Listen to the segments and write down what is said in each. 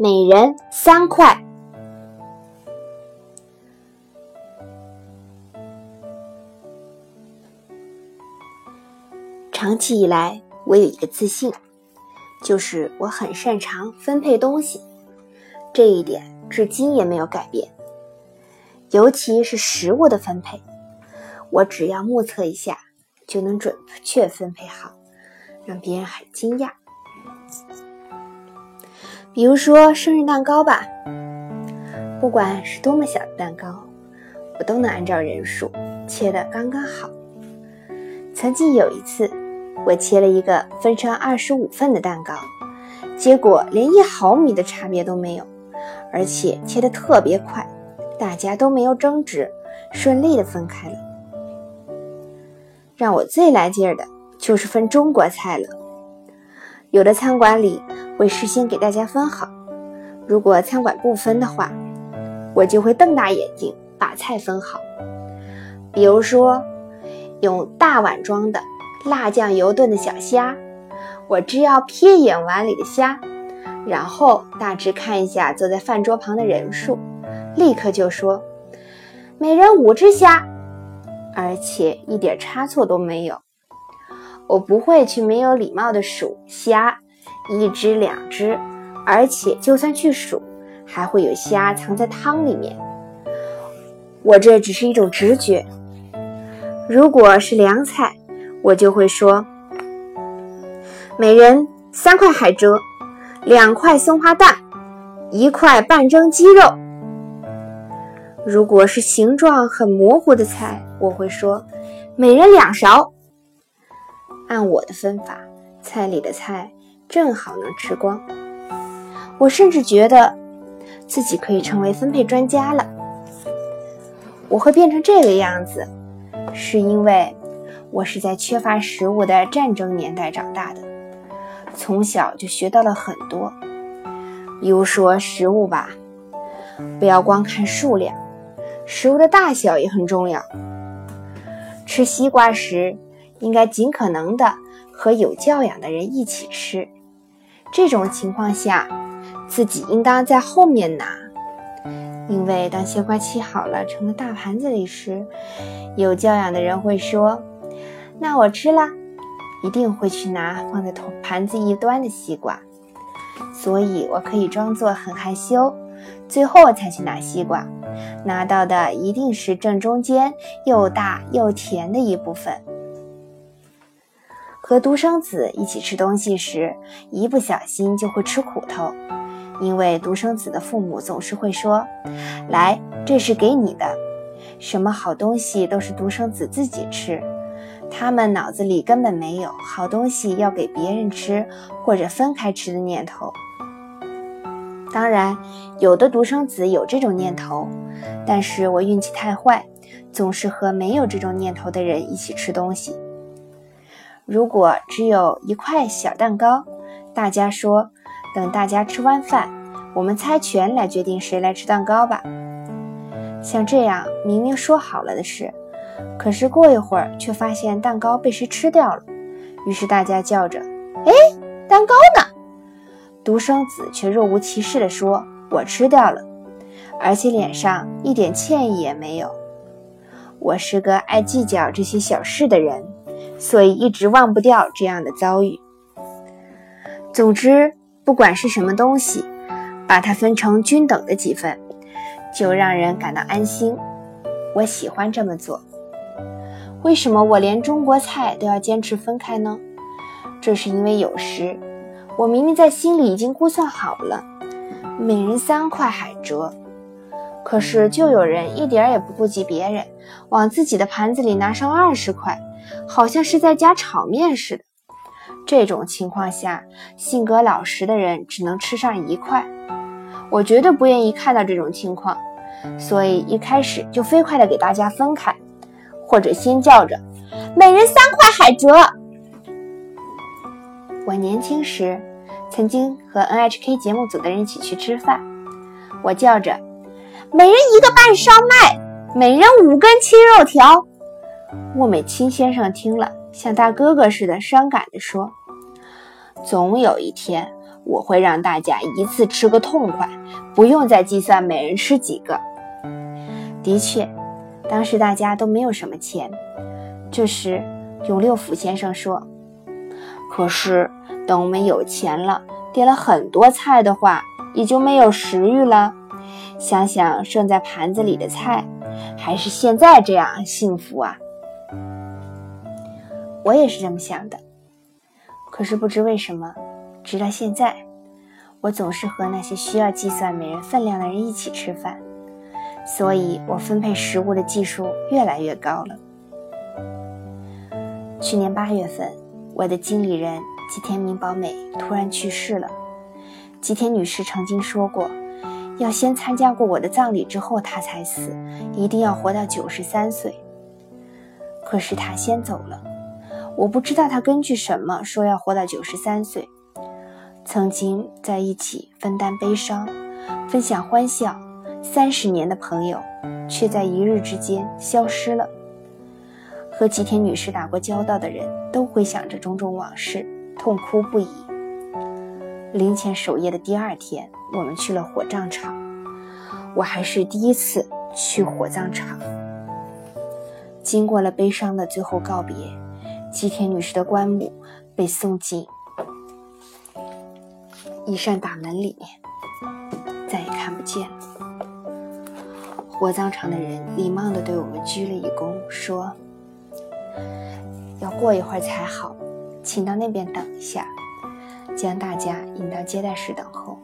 每人三块。长期以来，我有一个自信，就是我很擅长分配东西，这一点至今也没有改变。尤其是食物的分配，我只要目测一下，就能准确分配好，让别人很惊讶。比如说生日蛋糕吧，不管是多么小的蛋糕，我都能按照人数切得刚刚好。曾经有一次，我切了一个分成二十五份的蛋糕，结果连一毫米的差别都没有，而且切得特别快，大家都没有争执，顺利的分开了。让我最来劲儿的就是分中国菜了，有的餐馆里。会事先给大家分好，如果餐馆不分的话，我就会瞪大眼睛把菜分好。比如说，用大碗装的辣酱油炖的小虾，我只要瞥一眼碗里的虾，然后大致看一下坐在饭桌旁的人数，立刻就说每人五只虾，而且一点差错都没有。我不会去没有礼貌的数虾。一只两只，而且就算去数，还会有虾藏在汤里面。我这只是一种直觉。如果是凉菜，我就会说：每人三块海蜇，两块松花蛋，一块半蒸鸡肉。如果是形状很模糊的菜，我会说：每人两勺。按我的分法，菜里的菜。正好能吃光，我甚至觉得自己可以成为分配专家了。我会变成这个样子，是因为我是在缺乏食物的战争年代长大的，从小就学到了很多。比如说食物吧，不要光看数量，食物的大小也很重要。吃西瓜时，应该尽可能的和有教养的人一起吃。这种情况下，自己应当在后面拿，因为当西瓜切好了，盛到大盘子里时，有教养的人会说：“那我吃了。”一定会去拿放在盘子一端的西瓜，所以我可以装作很害羞，最后才去拿西瓜，拿到的一定是正中间又大又甜的一部分。和独生子一起吃东西时，一不小心就会吃苦头，因为独生子的父母总是会说：“来，这是给你的。”什么好东西都是独生子自己吃，他们脑子里根本没有好东西要给别人吃或者分开吃的念头。当然，有的独生子有这种念头，但是我运气太坏，总是和没有这种念头的人一起吃东西。如果只有一块小蛋糕，大家说等大家吃完饭，我们猜拳来决定谁来吃蛋糕吧。像这样明明说好了的事，可是过一会儿却发现蛋糕被谁吃掉了，于是大家叫着：“哎，蛋糕呢？”独生子却若无其事地说：“我吃掉了，而且脸上一点歉意也没有。”我是个爱计较这些小事的人。所以一直忘不掉这样的遭遇。总之，不管是什么东西，把它分成均等的几份，就让人感到安心。我喜欢这么做。为什么我连中国菜都要坚持分开呢？这是因为有时我明明在心里已经估算好了，每人三块海蜇，可是就有人一点也不顾及别人，往自己的盘子里拿上二十块。好像是在加炒面似的。这种情况下，性格老实的人只能吃上一块。我绝对不愿意看到这种情况，所以一开始就飞快的给大家分开，或者先叫着每人三块海蜇。我年轻时曾经和 NHK 节目组的人一起去吃饭，我叫着每人一个半烧麦，每人五根切肉条。莫美清先生听了，像大哥哥似的，伤感地说：“总有一天，我会让大家一次吃个痛快，不用再计算每人吃几个。的确，当时大家都没有什么钱。这时，永六福先生说：“可是等我们有钱了，点了很多菜的话，也就没有食欲了。想想剩在盘子里的菜，还是现在这样幸福啊！”我也是这么想的。可是不知为什么，直到现在，我总是和那些需要计算每人分量的人一起吃饭，所以我分配食物的技术越来越高了。去年八月份，我的经理人吉田明保美突然去世了。吉田女士曾经说过，要先参加过我的葬礼之后她才死，一定要活到九十三岁。可是她先走了。我不知道他根据什么说要活到九十三岁。曾经在一起分担悲伤、分享欢笑三十年的朋友，却在一日之间消失了。和吉田女士打过交道的人都会想着种种往事，痛哭不已。灵前守夜的第二天，我们去了火葬场。我还是第一次去火葬场。经过了悲伤的最后告别。吉田女士的棺木被送进一扇大门里面，再也看不见。火葬场的人礼貌地对我们鞠了一躬，说：“要过一会儿才好，请到那边等一下。”将大家引到接待室等候。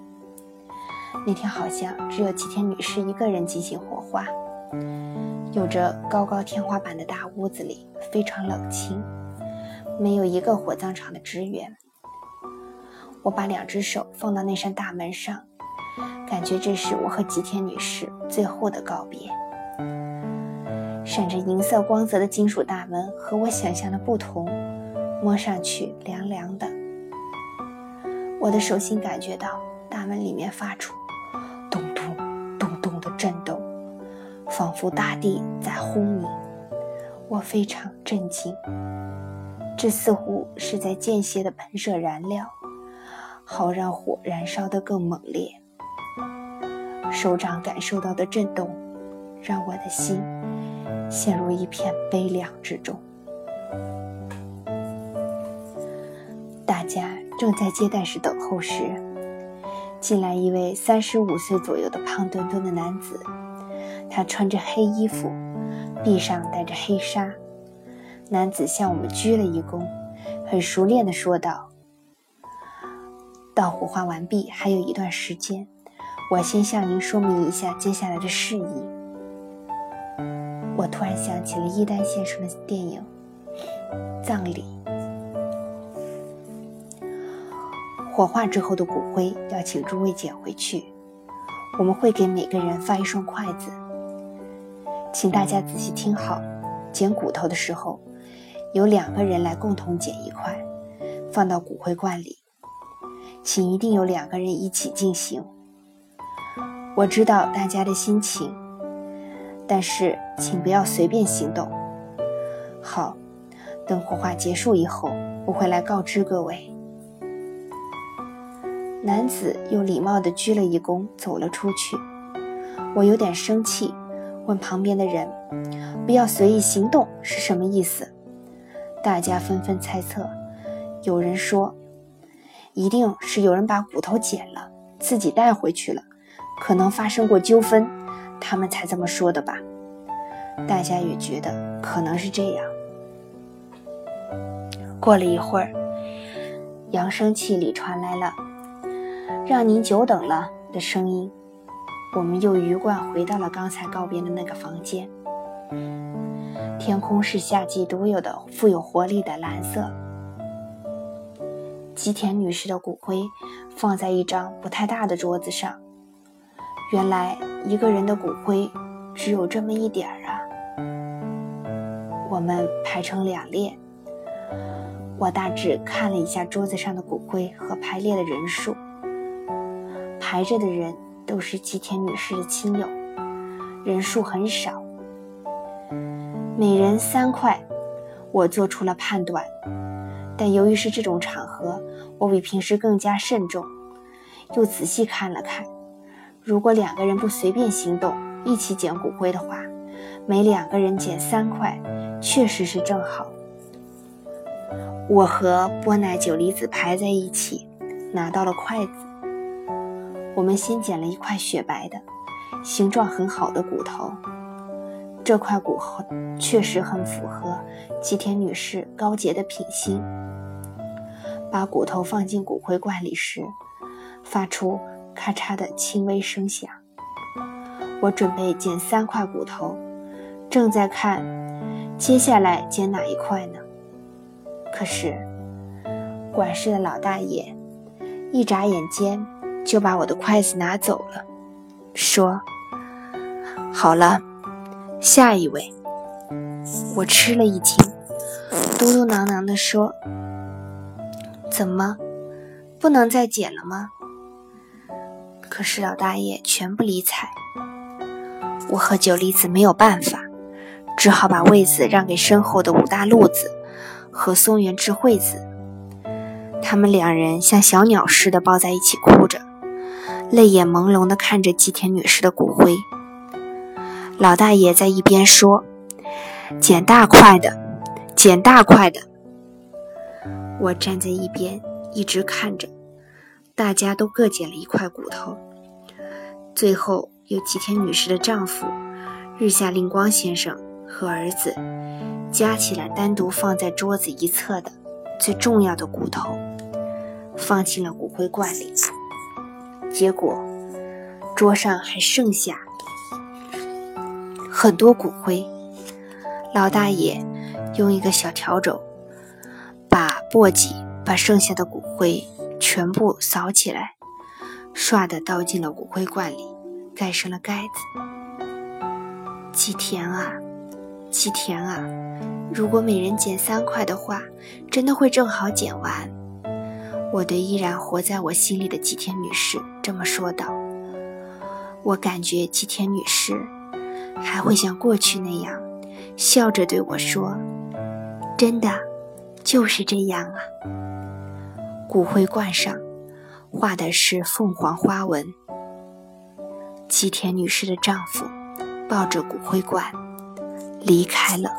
那天好像只有吉田女士一个人进行火化。有着高高天花板的大屋子里非常冷清。没有一个火葬场的职员。我把两只手放到那扇大门上，感觉这是我和吉田女士最后的告别。闪着银色光泽的金属大门和我想象的不同，摸上去凉凉的。我的手心感觉到大门里面发出咚咚咚咚的震动，仿佛大地在轰鸣。我非常震惊。这似乎是在间歇的喷射燃料，好让火燃烧得更猛烈。手掌感受到的震动，让我的心陷入一片悲凉之中。大家正在接待室等候时，进来一位三十五岁左右的胖墩墩的男子，他穿着黑衣服，臂上戴着黑纱。男子向我们鞠了一躬，很熟练地说道：“到火化完毕还有一段时间，我先向您说明一下接下来的事宜。”我突然想起了伊丹先生的电影《葬礼》。火化之后的骨灰要请诸位捡回去，我们会给每个人发一双筷子，请大家仔细听好，捡骨头的时候。由两个人来共同捡一块，放到骨灰罐里，请一定有两个人一起进行。我知道大家的心情，但是请不要随便行动。好，等火化结束以后，我会来告知各位。男子又礼貌地鞠了一躬，走了出去。我有点生气，问旁边的人：“不要随意行动是什么意思？”大家纷纷猜测，有人说，一定是有人把骨头捡了，自己带回去了，可能发生过纠纷，他们才这么说的吧。大家也觉得可能是这样。过了一会儿，扬声器里传来了“让您久等了”的声音，我们又鱼贯回到了刚才告别的那个房间。天空是夏季独有的富有活力的蓝色。吉田女士的骨灰放在一张不太大的桌子上。原来一个人的骨灰只有这么一点儿啊！我们排成两列。我大致看了一下桌子上的骨灰和排列的人数，排着的人都是吉田女士的亲友，人数很少。每人三块，我做出了判断。但由于是这种场合，我比平时更加慎重，又仔细看了看。如果两个人不随便行动，一起捡骨灰的话，每两个人捡三块，确实是正好。我和波奈久离子排在一起，拿到了筷子。我们先捡了一块雪白的、形状很好的骨头。这块骨头确实很符合吉田女士高洁的品性。把骨头放进骨灰罐里时，发出咔嚓的轻微声响。我准备捡三块骨头，正在看接下来捡哪一块呢。可是管事的老大爷一眨眼间就把我的筷子拿走了，说：“好了，下一位。”我吃了一惊，嘟嘟囔囔地说。怎么，不能再捡了吗？可是老大爷全不理睬。我和九离子没有办法，只好把位子让给身后的五大路子和松原智慧子。他们两人像小鸟似的抱在一起哭着，泪眼朦胧地看着吉田女士的骨灰。老大爷在一边说：“捡大块的，捡大块的。”我站在一边，一直看着，大家都各捡了一块骨头。最后，由吉田女士的丈夫日下令光先生和儿子夹起来，单独放在桌子一侧的最重要的骨头，放进了骨灰罐里。结果，桌上还剩下很多骨灰。老大爷用一个小笤帚把。簸箕把剩下的骨灰全部扫起来，唰的倒进了骨灰罐里，盖上了盖子。吉田啊，吉田啊，如果每人捡三块的话，真的会正好捡完。我对依然活在我心里的吉田女士这么说道。我感觉吉田女士还会像过去那样，笑着对我说：“真的。”就是这样啊！骨灰罐上画的是凤凰花纹。吉田女士的丈夫抱着骨灰罐离开了。